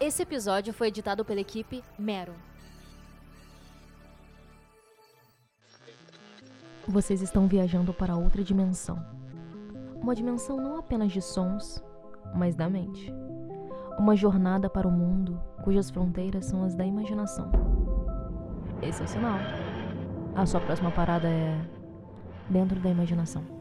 Esse episódio foi editado pela equipe Mero. Vocês estão viajando para outra dimensão. Uma dimensão não apenas de sons, mas da mente. Uma jornada para o mundo cujas fronteiras são as da imaginação. Esse é o sinal. A sua próxima parada é dentro da imaginação.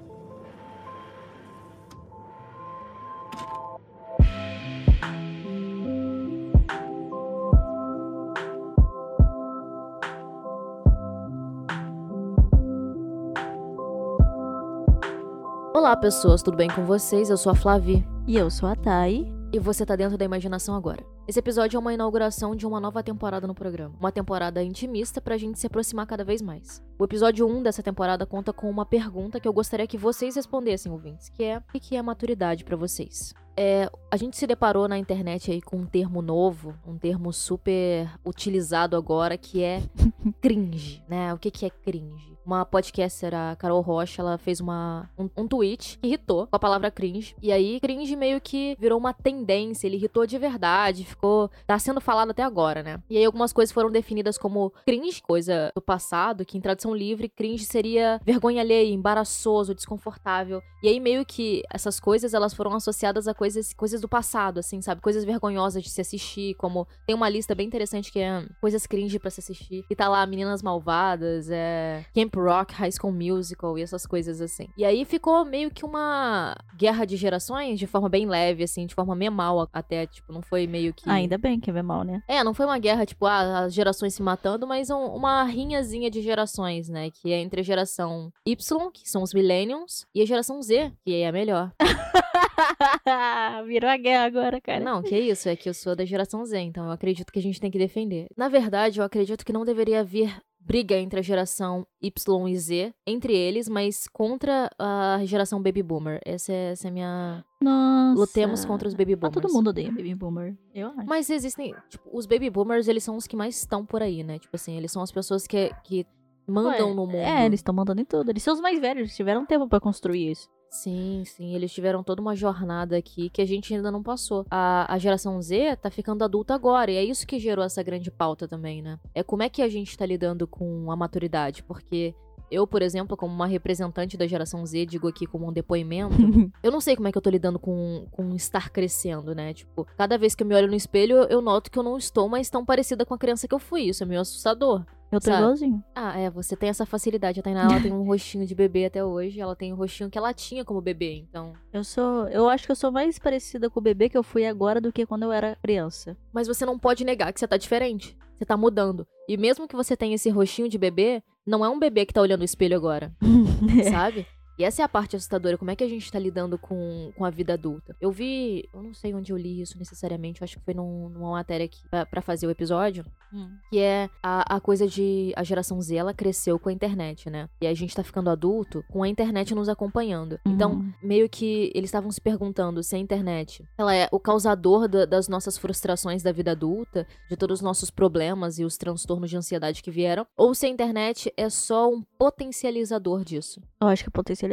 Olá, pessoas, tudo bem com vocês? Eu sou a Flavi. E eu sou a Thay. E você tá dentro da imaginação agora. Esse episódio é uma inauguração de uma nova temporada no programa. Uma temporada intimista pra gente se aproximar cada vez mais. O episódio 1 dessa temporada conta com uma pergunta que eu gostaria que vocês respondessem, ouvintes, que é: o que é maturidade para vocês? É, a gente se deparou na internet aí com um termo novo, um termo super utilizado agora, que é cringe, né? O que, que é cringe? Uma podcaster, a Carol Rocha, ela fez uma, um, um tweet que irritou com a palavra cringe. E aí, cringe meio que virou uma tendência, ele irritou de verdade, ficou. tá sendo falado até agora, né? E aí, algumas coisas foram definidas como cringe, coisa do passado, que em tradução livre, cringe seria vergonha alheia, embaraçoso, desconfortável. E aí, meio que essas coisas, elas foram associadas a coisas, coisas do passado, assim, sabe? Coisas vergonhosas de se assistir, como tem uma lista bem interessante que é coisas cringe para se assistir. E tá lá Meninas Malvadas, é Camp Rock, High School Musical e essas coisas assim. E aí ficou meio que uma guerra de gerações de forma bem leve, assim, de forma memal até, tipo, não foi meio que. Ainda bem que é memal, né? É, não foi uma guerra, tipo, ah, as gerações se matando, mas um, uma rinhazinha de gerações, né? Que é entre a geração Y, que são os Millennials, e a geração Z, que é a melhor. Virou a guerra agora, cara. Não, que isso, é que eu sou da geração Z, então eu acredito que a gente tem que defender. Na verdade, eu acredito que não deveria haver briga entre a geração Y e Z, entre eles, mas contra a geração Baby Boomer. Essa é, essa é a minha. Nossa. Lutemos contra os Baby Boomers. Ah, todo mundo odeia Baby Boomer, eu acho. Mas existem. Tipo, os Baby Boomers, eles são os que mais estão por aí, né? Tipo assim, eles são as pessoas que, que mandam Ué, no mundo. É, eles estão mandando em tudo. Eles são os mais velhos, eles tiveram tempo para construir isso. Sim, sim, eles tiveram toda uma jornada aqui que a gente ainda não passou. A, a geração Z tá ficando adulta agora, e é isso que gerou essa grande pauta também, né? É como é que a gente tá lidando com a maturidade, porque eu, por exemplo, como uma representante da geração Z, digo aqui como um depoimento, eu não sei como é que eu tô lidando com, com estar crescendo, né? Tipo, cada vez que eu me olho no espelho, eu noto que eu não estou mais tão parecida com a criança que eu fui. Isso é meio assustador. Eu tô igualzinho. Ah, é, você tem essa facilidade. A Tainá, ela tem um rostinho de bebê até hoje. Ela tem o rostinho que ela tinha como bebê, então... Eu sou. Eu acho que eu sou mais parecida com o bebê que eu fui agora do que quando eu era criança. Mas você não pode negar que você tá diferente. Você tá mudando. E mesmo que você tenha esse rostinho de bebê, não é um bebê que tá olhando o espelho agora, sabe? E essa é a parte assustadora, como é que a gente tá lidando com, com a vida adulta. Eu vi, eu não sei onde eu li isso necessariamente, eu acho que foi num, numa matéria aqui pra, pra fazer o episódio, Hum. que é a, a coisa de a geração Z, ela cresceu com a internet, né? E a gente tá ficando adulto com a internet nos acompanhando. Então, Uhum. meio que eles estavam se perguntando se a internet, ela é o causador da- das nossas frustrações da vida adulta, de todos os nossos problemas e os transtornos de ansiedade que vieram, ou se a internet é só um potencializador disso. Eu acho que é potencializador.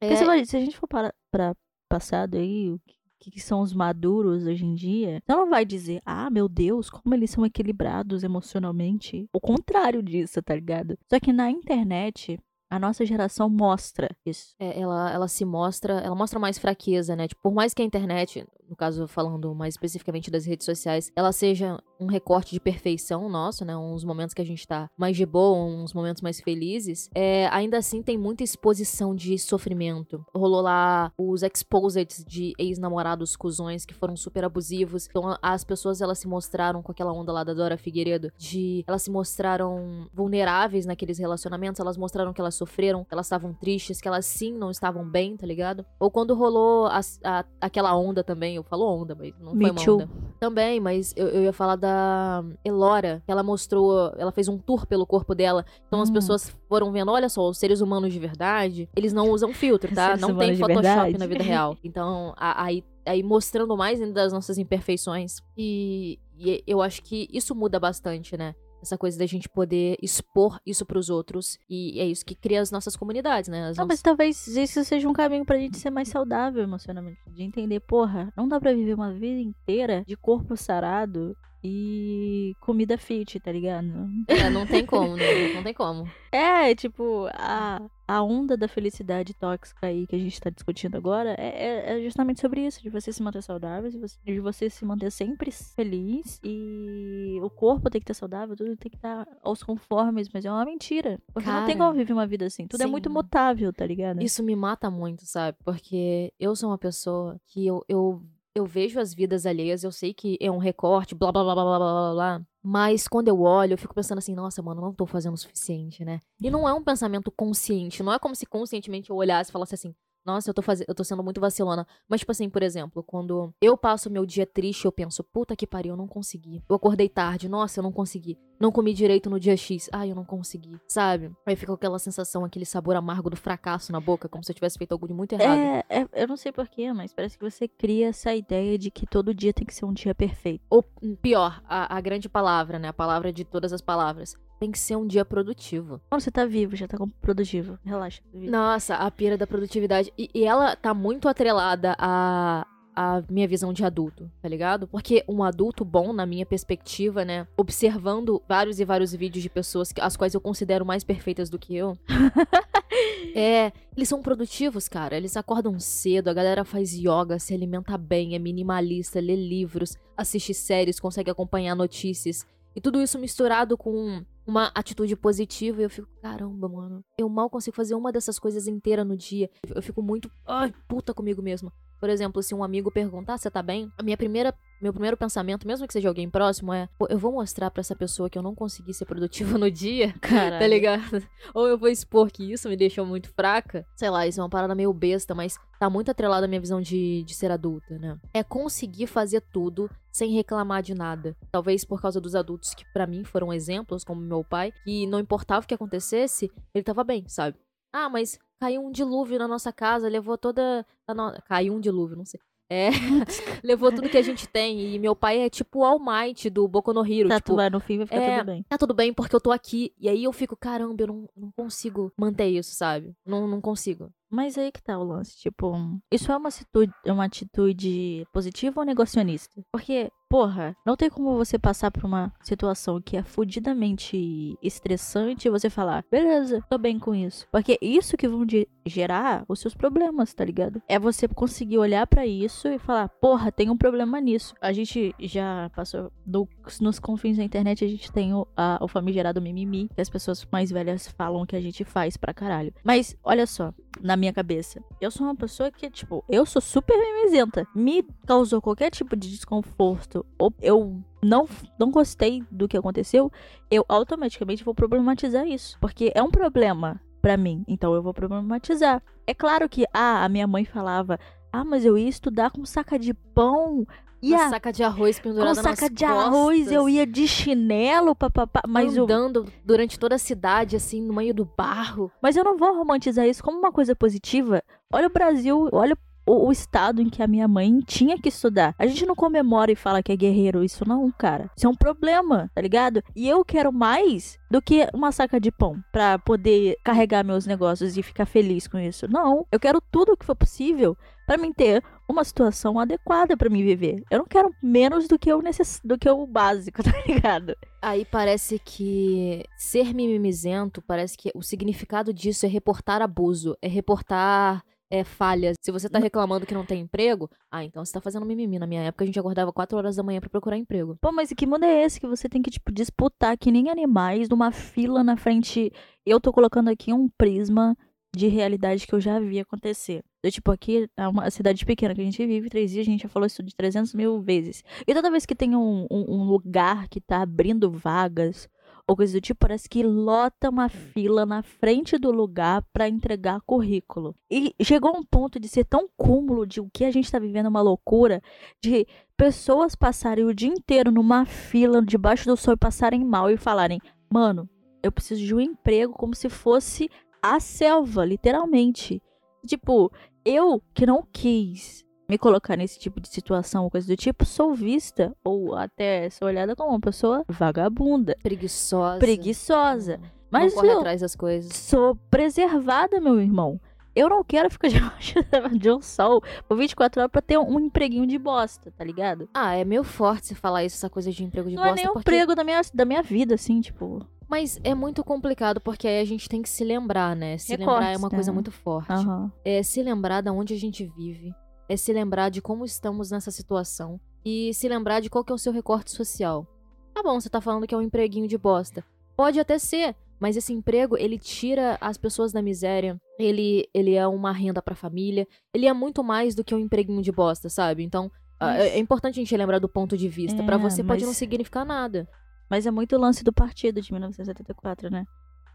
É- Porque se, a gente for para pra passado aí, o que, que são os maduros hoje em dia, não vai dizer, ah, meu Deus, como eles são equilibrados emocionalmente. O contrário disso, tá ligado? Só que na internet, a nossa geração mostra isso. É, ela, ela se mostra, ela mostra mais fraqueza, né? Tipo, por mais que a internet, no caso falando mais especificamente das redes sociais, ela seja um recorte de perfeição nosso, né? Uns momentos que a gente tá mais de boa, uns momentos mais felizes, é, ainda assim tem muita exposição de sofrimento. Rolou lá os exposeds de ex-namorados cuzões que foram super abusivos. Então a- as pessoas elas se mostraram com aquela onda lá da Dora Figueiredo de elas se mostraram vulneráveis naqueles relacionamentos, elas mostraram que elas sofreram, que elas estavam tristes, que elas sim não estavam bem, tá ligado? Ou quando rolou as- a- aquela onda também, eu falo onda, mas não Me foi uma Too. onda. Também, mas eu, eu ia falar da Elora, que ela mostrou, ela fez um tour pelo corpo dela. Então as Hum. pessoas foram vendo, olha só, os seres humanos de verdade, eles não usam filtro, tá? Não tem Photoshop verdade. na vida real. Então, aí, aí mostrando mais ainda das nossas imperfeições. E, e eu acho que isso muda bastante, né? Essa coisa da gente poder expor isso pros outros. E é isso que cria as nossas comunidades, né? As Não, mas talvez isso seja um caminho pra gente ser mais saudável emocionalmente. De entender, porra, não dá pra viver uma vida inteira de corpo sarado e comida fit, tá ligado? É, não tem como, né? Não tem como. É, tipo, a, a onda da felicidade tóxica aí que a gente tá discutindo agora é, é- é justamente sobre isso, de você se manter saudável, de você, de você se manter sempre feliz e o corpo tem que estar saudável, tudo tem que estar aos conformes, mas é uma mentira. Porque não tem Cara, como viver uma vida assim. Tudo é muito sim. mutável, tá ligado? Isso me mata muito, sabe? Porque eu sou uma pessoa que eu, eu, eu vejo as vidas alheias, eu sei que é um recorte, blá blá blá blá blá blá blá. Mas quando eu olho, eu fico pensando assim, nossa, mano, não tô fazendo o suficiente, né? E não é um pensamento consciente, não é como se conscientemente eu olhasse e falasse assim, nossa, eu tô, fazendo, eu tô sendo muito vacilona. Mas, tipo assim, por exemplo, quando eu passo meu dia triste, eu penso, puta que pariu, eu não consegui. Eu acordei tarde, nossa, eu não consegui. Não comi direito no dia X, ai, eu não consegui, sabe? Aí fica aquela sensação, aquele sabor amargo do fracasso na boca, como se eu tivesse feito algo de muito errado. É, é- eu não sei porquê, mas parece que você cria essa ideia de que todo dia tem que ser um dia perfeito. Ou pior, a, a grande palavra, né? A palavra de todas as palavras. Tem que ser um dia produtivo. Quando você tá vivo, já tá produtivo. Relaxa. vive. Nossa, a pira da produtividade. E, e ela tá muito atrelada à, à minha visão de adulto, tá ligado? Porque um adulto bom, na minha perspectiva, né? Observando vários e vários vídeos de pessoas que, as quais eu considero mais perfeitas do que eu. é, eles são produtivos, cara. Eles acordam cedo, a galera faz yoga, se alimenta bem, é minimalista, lê livros, assiste séries, consegue acompanhar notícias. E tudo isso misturado com uma atitude positiva e eu fico, caramba, mano, eu mal consigo fazer uma dessas coisas inteira no dia. Eu fico muito, ai, puta comigo mesmo. Por exemplo, se um amigo perguntar, você tá bem? A minha primeira, meu primeiro pensamento, mesmo que seja alguém próximo, é, pô, eu vou mostrar pra essa pessoa que eu não consegui ser produtiva no dia, Caralho. tá ligado? Ou eu vou expor que isso me deixou muito fraca. Sei lá, isso é uma parada meio besta, mas tá muito atrelada à minha visão de, de ser adulta, né? É conseguir fazer tudo sem reclamar de nada. Talvez por causa dos adultos que pra mim foram exemplos, como meu pai, que não importava o que acontecesse, ele tava bem, sabe? Ah, mas caiu um dilúvio na nossa casa, levou toda a no... Caiu um dilúvio, não sei. É, levou tudo que a gente tem. E meu pai é tipo o All Might do Boku no Hero. Tá, tipo, tu vai no fim vai ficar é, tudo bem. tá tudo bem porque eu tô aqui. E aí eu fico, caramba, eu não, não consigo manter isso, sabe? Não, não consigo. Mas aí que tá o lance, tipo, isso é uma atitude, é uma atitude positiva ou negacionista? Porque, porra, não tem como você passar por uma situação que é fudidamente estressante e você falar, beleza, tô bem com isso. Porque isso que vão gerar os seus problemas, tá ligado? É você conseguir olhar pra isso e falar, porra, tem um problema nisso. A gente já passou no- nos confins da internet, a gente tem o, a- o famigerado mimimi, que as pessoas mais velhas falam que a gente faz pra caralho. Mas, olha só, na minha cabeça. Eu sou uma pessoa que, tipo, eu sou super mimizenta. Me causou qualquer tipo de desconforto, ou eu não, não gostei do que aconteceu, eu automaticamente vou problematizar isso. Porque é um problema pra mim, então eu vou problematizar. É claro que, ah, a minha mãe falava, ah, mas eu ia estudar com saca de pão. E Uma saca de arroz com pendurada nas saca de arroz eu costas, ia de chinelo, papapá. Mas eu, andando durante toda a cidade, assim, no meio do barro. Mas eu não vou romantizar isso como uma coisa positiva. Olha o Brasil, olha o, o estado em que a minha mãe tinha que estudar. A gente não comemora e fala que é guerreiro, isso não, cara. Isso é um problema, tá ligado? E eu quero mais do que uma saca de pão pra poder carregar meus negócios e ficar feliz com isso. Não, eu quero tudo o que for possível pra mim ter uma situação adequada pra mim viver. Eu não quero menos do que o necess... do que o básico, tá ligado? Aí parece que ser mimimizento, parece que o significado disso é reportar abuso, é reportar é, falhas. Se você tá reclamando que não tem emprego, ah, então você tá fazendo mimimi. Na minha época a gente acordava 4 horas da manhã pra procurar emprego. Pô, mas que mundo é esse que você tem que, tipo, disputar que nem animais numa fila na frente? Eu tô colocando aqui um prisma de realidade que eu já vi acontecer. Eu, tipo, aqui é uma cidade pequena que a gente vive, três dias, a gente já falou isso de 300 mil vezes. E toda vez que tem um, um, um lugar que tá abrindo vagas ou coisa do tipo, parece que lota uma fila na frente do lugar pra entregar currículo. E chegou um ponto de ser tão cúmulo de o que a gente tá vivendo uma loucura, de pessoas passarem o dia inteiro numa fila debaixo do sol e passarem mal e falarem: "Mano, eu preciso de um emprego como se fosse a selva, literalmente". Tipo, eu que não quis me colocar nesse tipo de situação ou coisa do tipo, sou vista ou até sou olhada como uma pessoa vagabunda, Preguiçosa. preguiçosa. Não Mas corre eu atrás das coisas. sou preservada, meu irmão. Eu não quero ficar debaixo de um sol por 24 horas pra ter um empreguinho de bosta, tá ligado? Ah, é meio forte você falar isso, essa coisa de emprego de não é bosta. nem um porque... emprego da minha, da minha vida, assim, tipo. Mas é muito complicado, porque aí a gente tem que se lembrar, né? Se lembrar é uma coisa né? muito forte. Aham. É se lembrar de onde a gente vive. É se lembrar de como estamos nessa situação. E se lembrar de qual que é o seu recorte social. Tá bom, você tá falando que é um empreguinho de bosta. Pode até ser, mas esse emprego, ele tira as pessoas da miséria. Ele, ele é uma renda pra família. Ele é muito mais do que um empreguinho de bosta, sabe? Então, ah, Mas- é, é importante a gente lembrar do ponto de vista. Pra É, você pode mas- não significar nada. Mas é muito lance do partido de 1974, né?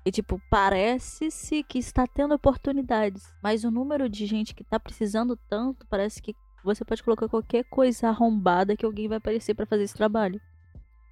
E, tipo, parece-se que está tendo oportunidades. Mas o número de gente que tá precisando tanto, parece que você pode colocar qualquer coisa arrombada que alguém vai aparecer pra fazer esse trabalho.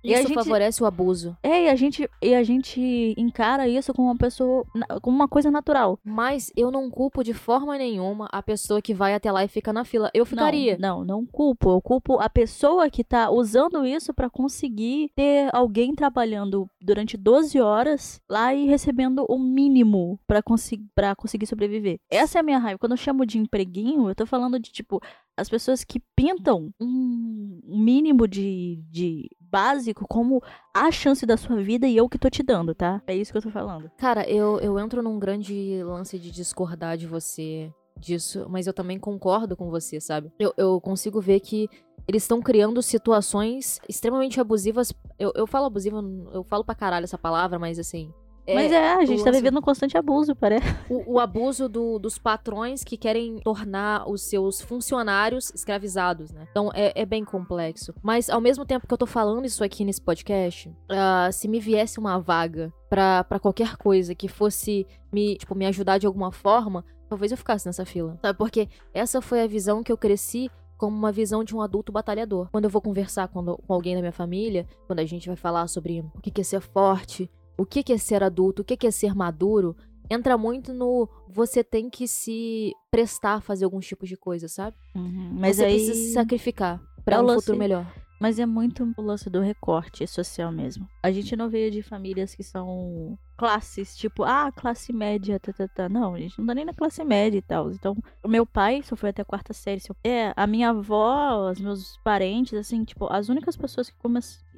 E a Isso gente- favorece o abuso. É, e a gente, e a gente encara isso como uma pessoa, como uma coisa natural. Mas eu não culpo de forma nenhuma a pessoa que vai até lá e fica na fila. Eu ficaria. Não, não, não culpo. Eu culpo a pessoa que tá usando isso pra conseguir ter alguém trabalhando durante 12 horas lá e recebendo o mínimo pra conseguir para conseguir sobreviver. Essa é a minha raiva. Quando eu chamo de empreguinho, eu tô falando de tipo as pessoas que pintam um mínimo de, de básico como a chance da sua vida e eu que tô te dando, tá? É isso que eu tô falando. Cara, eu, eu entro num grande lance de discordar de você disso, mas eu também concordo com você, sabe? Eu, eu consigo ver que eles estão criando situações extremamente abusivas. Eu, eu falo abusiva, eu falo pra caralho essa palavra, mas assim. Mas é, a gente o tá vivendo um constante abuso, parece. o, o abuso do- dos patrões que querem tornar os seus funcionários escravizados, né? Então é, é bem complexo. Mas ao mesmo tempo que eu tô falando isso aqui nesse podcast, ah, se me viesse uma vaga pra pra qualquer coisa que fosse me, tipo, me ajudar de alguma forma, talvez eu ficasse nessa fila. Sabe? Porque essa foi a visão que eu cresci como uma visão de um adulto batalhador. Quando eu vou conversar quando- com alguém da minha família, quando a gente vai falar sobre o que que é ser forte, o que é ser adulto, o que é ser maduro, entra muito no você tem que se prestar a fazer alguns tipos de coisa, sabe? Mas você aí... precisa se sacrificar pra É o um lance- futuro melhor. Mas é muito o lance do recorte social mesmo. A gente não veio de famílias que são classes, tipo, ah, classe média, tá, tá, tá. Não, a gente não tá nem na classe média e tal. Então, o meu pai só foi até a quarta série. seu- É, a minha avó, os meus parentes, assim, tipo, as únicas pessoas que.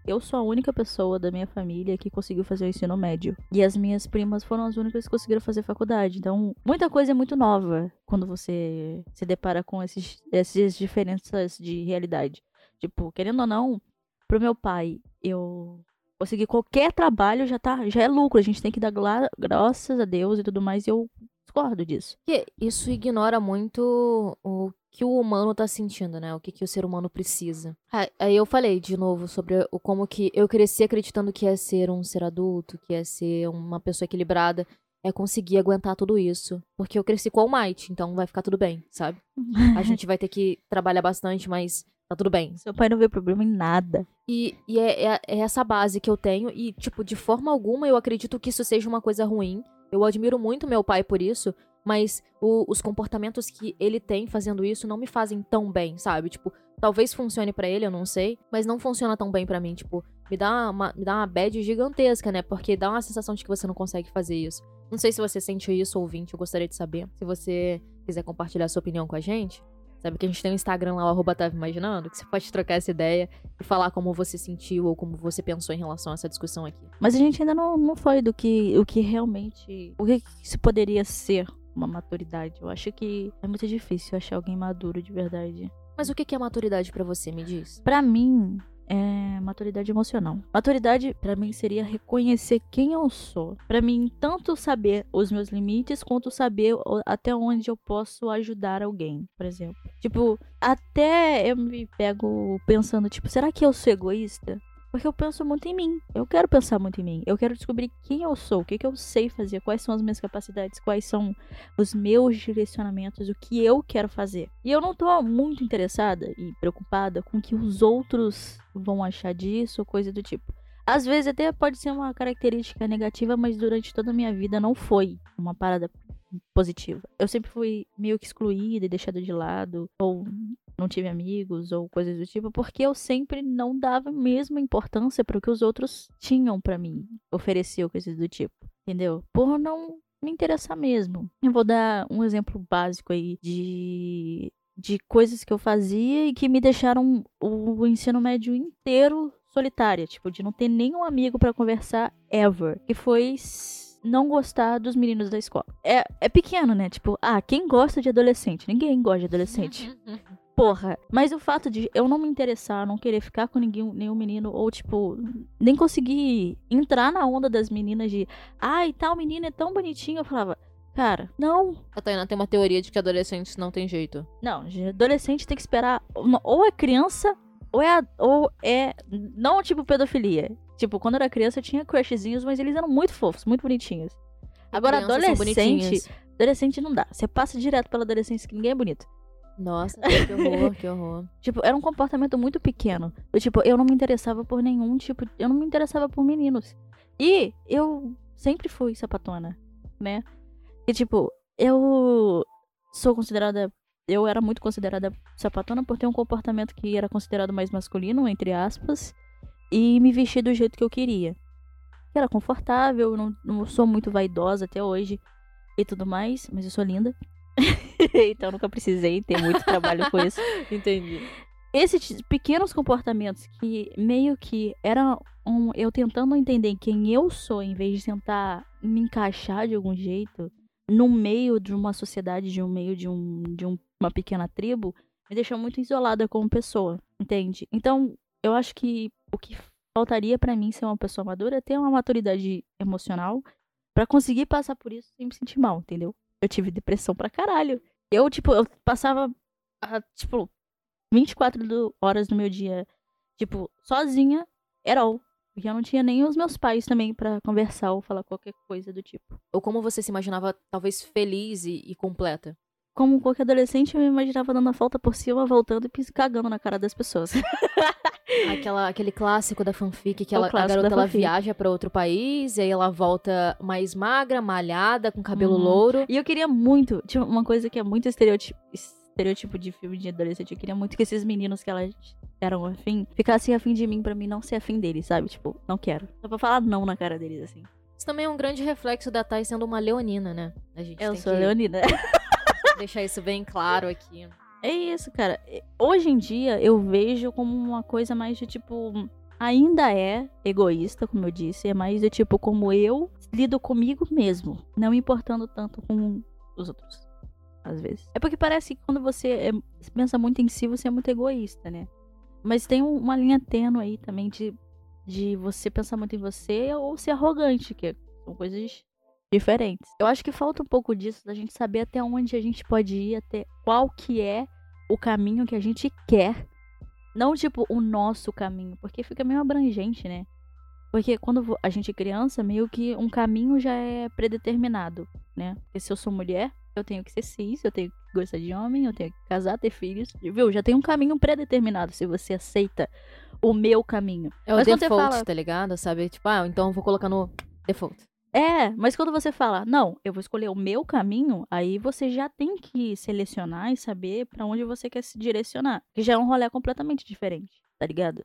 Eu sou a única pessoa da minha família que conseguiu fazer o ensino médio. E as minhas primas foram as únicas que conseguiram fazer faculdade. Então, muita coisa é muito nova quando você se depara com esses, essas diferenças de realidade. Tipo, querendo ou não, pro meu pai, eu conseguir qualquer trabalho já tá, já é lucro. A gente tem que dar graças a Deus e tudo mais. E eu discordo disso. Porque isso ignora muito o que o humano tá sentindo, né? O que, que o ser humano precisa. Ah, Aí eu falei de novo sobre o como que eu cresci acreditando que é ser um ser adulto, que é ser uma pessoa equilibrada, é conseguir aguentar tudo isso. Porque eu cresci com o Might, então vai ficar tudo bem, sabe? A gente vai ter que trabalhar bastante, mas tá tudo bem. Seu pai não vê problema em nada. E, e é, é- é essa base que eu tenho. E, tipo, de forma alguma eu acredito que isso seja uma coisa ruim. Eu admiro muito meu pai por isso. Mas o- os comportamentos que ele tem fazendo isso não me fazem tão bem, sabe? Tipo, talvez funcione pra ele, eu não sei. Mas não funciona tão bem pra mim. Tipo, me dá, uma, me dá uma bad gigantesca, né? Porque dá uma sensação de que você não consegue fazer isso. Não sei se você sente isso, ouvinte. Eu gostaria de saber. Se você quiser compartilhar sua opinião com a gente. Sabe que a gente tem um Instagram lá, o arroba Tava Imaginando, que você pode trocar essa ideia e falar como você sentiu ou como você pensou em relação a essa discussão aqui. Mas a gente ainda não, não foi do que o que realmente. O que, que se poderia ser uma maturidade. Eu acho que é muito difícil achar alguém maduro de verdade. Mas o que que é maturidade pra você, me diz? Pra mim, é maturidade emocional. Maturidade, pra mim, seria reconhecer quem eu sou. Pra mim, tanto saber os meus limites, quanto saber até onde eu posso ajudar alguém, por exemplo. Tipo, até eu me pego pensando, tipo, será que eu sou egoísta? Porque eu penso muito em mim. Eu quero pensar muito em mim. Eu quero descobrir quem eu sou, o que, que eu sei fazer, quais são as minhas capacidades, quais são os meus direcionamentos, o que eu quero fazer. E eu não tô muito interessada e preocupada com o que os outros vão achar disso ou coisa do tipo. Às vezes até pode ser uma característica negativa, mas durante toda a minha vida não foi uma parada positiva. Eu sempre fui meio que excluída e deixada de lado, ou não tive amigos, ou coisas do tipo, porque eu sempre não dava a mesma importância para o que os outros tinham para mim, ofereciam coisas do tipo, entendeu? Por não me interessar mesmo. Eu vou dar um exemplo básico aí de de coisas que eu fazia e que me deixaram o ensino médio inteiro solitária, tipo, de não ter nenhum amigo para conversar ever. Que foi não gostar dos meninos da escola. É, é pequeno, né? Tipo, ah, quem gosta de adolescente? Ninguém gosta de adolescente. Porra. Mas o fato de eu não me interessar, não querer ficar com ninguém, nenhum menino, ou tipo, nem conseguir entrar na onda das meninas de, ai, tal menino é tão bonitinho, eu falava. Cara, não. A Tainá tem uma teoria de que adolescentes não tem jeito. Não, adolescente tem que esperar. Ou é criança, ou é. Ou é. Não tipo pedofilia. Tipo, quando eu era criança eu tinha crushzinhos, mas eles eram muito fofos, muito bonitinhos. Agora, adolescente. Adolescente não dá. Você passa direto pela adolescência que ninguém é bonito. Nossa, que horror, que horror. Tipo, era um comportamento muito pequeno. Eu, tipo, eu não me interessava por nenhum tipo. Eu não me interessava por meninos. E eu sempre fui sapatona, né? E, tipo, eu sou considerada. Eu era muito considerada sapatona por ter um comportamento que era considerado mais masculino, entre aspas, e me vestir do jeito que eu queria. Era confortável, não, não sou muito vaidosa até hoje e tudo mais, mas eu sou linda. então nunca precisei ter muito trabalho com isso. Entendi. Esses pequenos comportamentos que meio que era um, eu tentando entender quem eu sou em vez de tentar me encaixar de algum jeito, no meio de uma sociedade, de um meio de, um, de um, uma pequena tribo, me deixou muito isolada como pessoa, entende? Então, eu acho que o que faltaria para mim ser uma pessoa madura é ter uma maturidade emocional para conseguir passar por isso sem me sentir mal, entendeu? Eu tive depressão pra caralho. Eu, tipo, eu passava, tipo, 24 horas do meu dia, tipo, sozinha, era all. Porque eu não tinha nem os meus pais também para conversar ou falar qualquer coisa do tipo. Ou como você se imaginava, talvez feliz e, e completa? Como qualquer adolescente, eu me imaginava dando a volta por cima, voltando e cagando na cara das pessoas. Aquela, aquele clássico da fanfic que ela, a garota ela viaja para outro país e aí ela volta mais magra, malhada, com cabelo uhum. louro. E eu queria muito, tipo, uma coisa que é muito estereótipo, estereótipo de filme de adolescente, eu queria muito que esses meninos que ela eram afim, ficassem afim de mim para mim não ser afim deles, sabe? Tipo, não quero. Só pra falar não na cara deles, assim. Isso também é um grande reflexo da Thay sendo uma leonina, né? A gente eu sou leonina. deixar isso bem claro aqui. É isso, cara. Hoje em dia eu vejo como uma coisa mais de tipo. Ainda é egoísta, como eu disse, é mais de tipo como eu lido comigo mesmo, não importando tanto com os outros. Às vezes. É porque parece que quando você é, pensa muito em si, você é muito egoísta, né? Mas tem uma linha tênue aí também de, de você pensar muito em você ou ser arrogante, que são coisas diferentes. Eu acho que falta um pouco disso, da gente saber até onde a gente pode ir, até qual que é o caminho que a gente quer. Não, tipo, o nosso caminho, porque fica meio abrangente, né? Porque quando a gente é criança, meio que um caminho já é predeterminado, né? Porque se eu sou mulher, eu tenho que ser cis, eu tenho que gostar de homem, eu tenho que casar, ter filhos. Viu? Já tem um caminho predeterminado se você aceita o meu caminho. É o Mas default, fala... tá ligado? Sabe? Tipo, ah, então eu vou colocar no default. É, mas quando você fala, não, eu vou escolher o meu caminho, aí você já tem que selecionar e saber para onde você quer se direcionar. Que já é um rolê completamente diferente, tá ligado?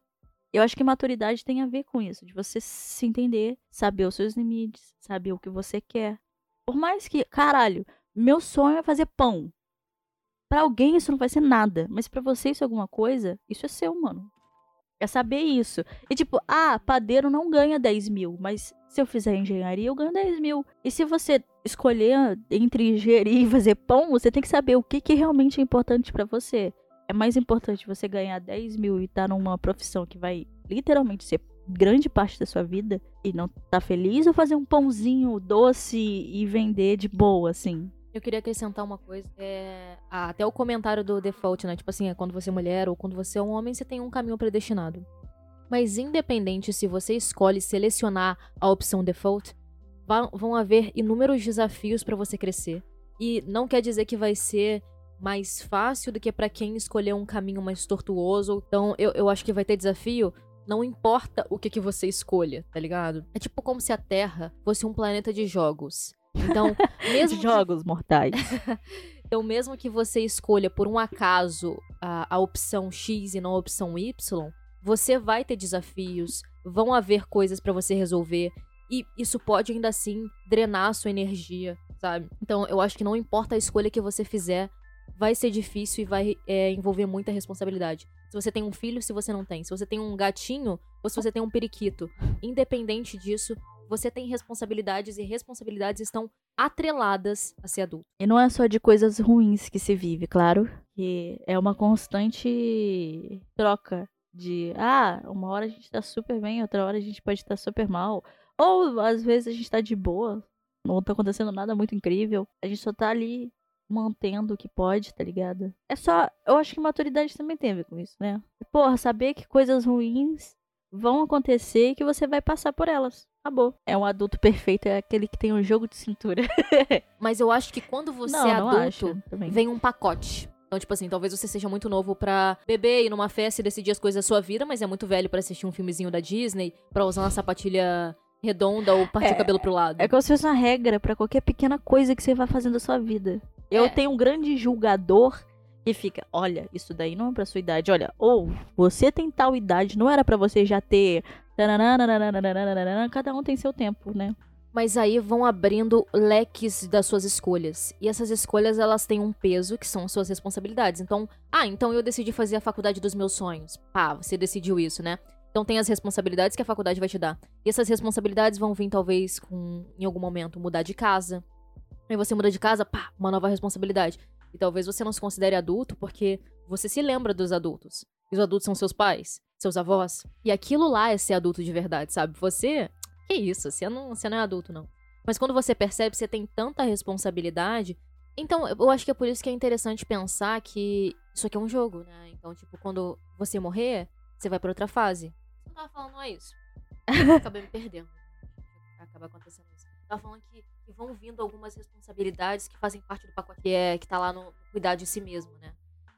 Eu acho que maturidade tem a ver com isso, de você se entender, saber os seus limites, saber o que você quer. Por mais que, caralho, meu sonho é fazer pão. Para alguém isso não vai ser nada, mas para você isso é alguma coisa, isso é seu, mano. É saber isso. E tipo, ah, padeiro não ganha 10 mil, mas se eu fizer engenharia, eu ganho 10 mil. E se você escolher entre engenharia e fazer pão, você tem que saber o que, que realmente é importante para você. É mais importante você ganhar 10 mil e estar tá numa profissão que vai literalmente ser grande parte da sua vida e não tá feliz ou fazer um pãozinho doce e vender de boa, assim? Eu queria acrescentar uma coisa. É... Até o comentário do default, né? Tipo assim, é quando você é mulher ou quando você é um homem, você tem um caminho predestinado. Mas independente se você escolhe selecionar a opção default, vão haver inúmeros desafios para você crescer. E não quer dizer que vai ser mais fácil do que para quem escolher um caminho mais tortuoso. Então, eu, eu acho que vai ter desafio. Não importa o que, que você escolha, tá ligado? É tipo como se a Terra fosse um planeta de jogos. Então, mesmo que- Jogos mortais. Então, mesmo que você escolha por um acaso a, a opção X e não a opção Y, você vai ter desafios, vão haver coisas pra você resolver. E isso pode ainda assim drenar a sua energia, sabe? Então, eu acho que não importa a escolha que você fizer, vai ser difícil e vai é, envolver muita responsabilidade. Se você tem um filho, se você não tem. Se você tem um gatinho ou se você tem um periquito. Independente disso, você tem responsabilidades e responsabilidades estão atreladas a ser adulto. E não é só de coisas ruins que se vive, claro. Que é uma constante troca de, ah, uma hora a gente tá super bem, outra hora a gente pode estar super mal. Ou às vezes a gente tá de boa, não tá acontecendo nada muito incrível. A gente só tá ali mantendo o que pode, tá ligado? É só, eu acho que maturidade também tem a ver com isso, né? Porra, saber que coisas ruins vão acontecer e que você vai passar por elas. Acabou. É um adulto perfeito, é aquele que tem um jogo de cintura. Mas eu acho que quando você não, é adulto, acho vem um pacote. Então, tipo assim, talvez você seja muito novo pra beber, ir numa festa e decidir as coisas da sua vida, mas é muito velho pra assistir um filmezinho da Disney, pra usar uma sapatilha redonda ou partir É, o cabelo pro lado. É como se fosse uma regra pra qualquer pequena coisa que você vai fazendo da sua vida. Eu É. tenho um grande julgador que fica, olha, isso daí não é pra sua idade. Olha, ou você tem tal idade, não era pra você já ter. Cada um tem seu tempo, né? Mas aí vão abrindo leques das suas escolhas. E essas escolhas, elas têm um peso, que são suas responsabilidades. Então, ah, então eu decidi fazer a faculdade dos meus sonhos. Pá, você decidiu isso, né? Então tem as responsabilidades que a faculdade vai te dar. E essas responsabilidades vão vir, talvez, com, em algum momento, mudar de casa. Aí você muda de casa, pá, uma nova responsabilidade. E talvez você não se considere adulto porque você se lembra dos adultos. E os adultos são seus pais, seus avós. E aquilo lá é ser adulto de verdade, sabe? Você que isso, você não, você não é adulto, não. Mas quando você percebe que você tem tanta responsabilidade. Então, eu acho que é por isso que é interessante pensar que isso aqui é um jogo, né? Então, tipo, quando você morrer, você vai pra outra fase. Não tava falando, não é isso. Acabei me perdendo. Acaba acontecendo isso. Eu tava falando que, que vão vindo algumas responsabilidades que fazem parte do pacote que, é, que tá lá no, no cuidar de si mesmo, né?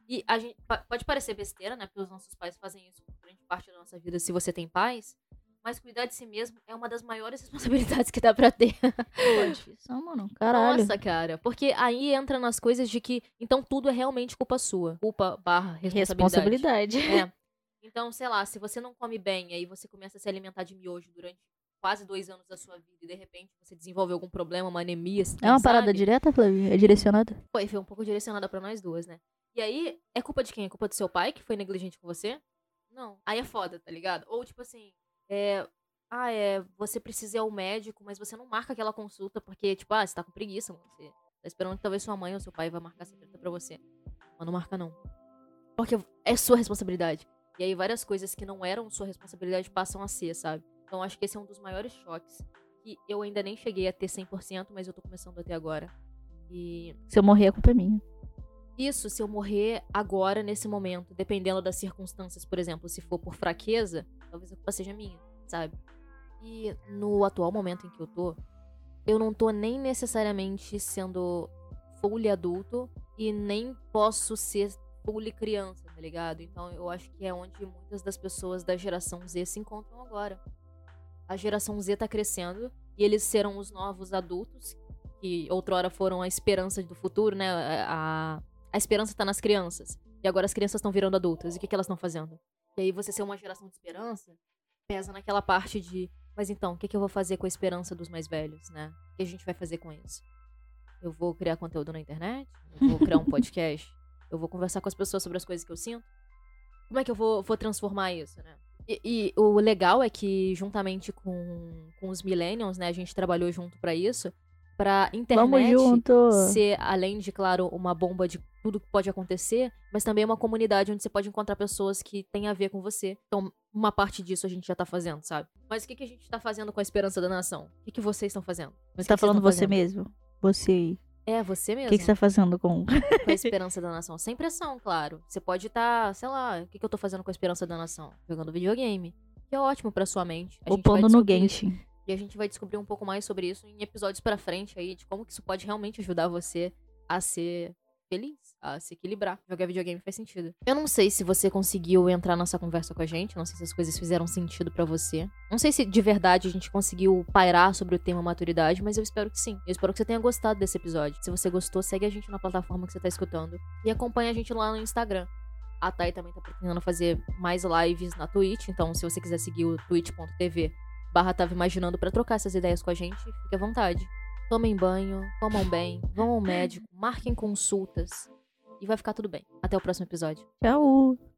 E a gente pode parecer besteira, né? Porque os nossos pais fazem isso por grande parte da nossa vida, se você tem pais. Mas cuidar de si mesmo é uma das maiores responsabilidades que dá pra ter. Pô, difícil, mano. Caralho. Nossa, cara. Porque aí entra nas coisas de que. Então tudo é realmente culpa sua. Culpa barra responsabilidade. Responsabilidade. É. Então, sei lá, se você não come bem, aí você começa a se alimentar de miojo durante quase dois anos da sua vida e de repente você desenvolve algum problema, uma anemia. É uma parada sabe? direta, Flavia? É direcionada? Foi, foi um pouco direcionada pra nós duas, né? E aí, é culpa de quem? É culpa do seu pai, que foi negligente com você? Não. Aí é foda, tá ligado? Ou tipo assim, é. Ah, é. Você precisa ir ao médico, mas você não marca aquela consulta porque, tipo, ah, você tá com preguiça, mano. Você tá esperando que talvez sua mãe ou seu pai vai marcar essa treta pra você. Mas não marca, não. Porque é sua responsabilidade. E aí várias coisas que não eram sua responsabilidade passam a ser, sabe? Então acho que esse é um dos maiores choques. Que eu ainda nem cheguei a ter 100%, mas eu tô começando a ter agora. E Se eu morrer, a culpa é minha. isso, se eu morrer agora, nesse momento, dependendo das circunstâncias, por exemplo, se for por fraqueza, talvez a culpa seja minha, sabe? E no atual momento em que eu tô, eu não tô nem necessariamente sendo fully adulto e nem posso ser fully criança, tá ligado? Então eu acho que é onde muitas das pessoas da geração Z se encontram agora. A geração Z tá crescendo e eles serão os novos adultos, que outrora foram a esperança do futuro, né? A, a esperança tá nas crianças. E agora as crianças estão virando adultas. E o que, que elas estão fazendo? E aí você ser uma geração de esperança pesa naquela parte de. Mas então, o que, que eu vou fazer com a esperança dos mais velhos, né? O que a gente vai fazer com isso? Eu vou criar conteúdo na internet? Eu vou criar um podcast? Eu vou conversar com as pessoas sobre as coisas que eu sinto? Como é que eu vou, vou transformar isso, né? E, e o legal é que, juntamente com, com os Millennials, né, a gente trabalhou junto pra isso, pra internet ser, além de, claro, uma bomba de tudo que pode acontecer, mas também uma comunidade onde você pode encontrar pessoas que têm a ver com você. Então, uma parte disso a gente já tá fazendo, sabe? Mas o que, que a gente tá fazendo com a esperança da nação? O que, que vocês estão fazendo? Mas Você tá que falando você fazendo? mesmo? Você aí. É, você O mesmo. que, que você tá fazendo com. Com a esperança da nação. Sem pressão, claro. Você pode estar, sei lá, o que, que eu tô fazendo com a esperança da nação? Jogando videogame. Que é ótimo pra sua mente. A Ou gente vai pondo no Genshin. E a gente vai descobrir um pouco mais sobre isso em episódios pra frente aí, de como que isso pode realmente ajudar você a ser feliz, a se equilibrar. Jogar videogame faz sentido. Eu não sei se você conseguiu entrar nessa conversa com a gente, não sei se as coisas fizeram sentido para você. Não sei se de verdade a gente conseguiu pairar sobre o tema maturidade, mas eu espero que sim. Eu espero que você tenha gostado desse episódio. Se você gostou, segue a gente na plataforma que você tá escutando e acompanha a gente lá no Instagram. A Thay também tá pretendendo fazer mais lives na Twitch, então se você quiser seguir o twitch.tv barra tava imaginando para trocar essas ideias com a gente, fique à vontade. Tomem banho, comam bem, vão ao médico, marquem consultas e vai ficar tudo bem. Até o próximo episódio. Tchau!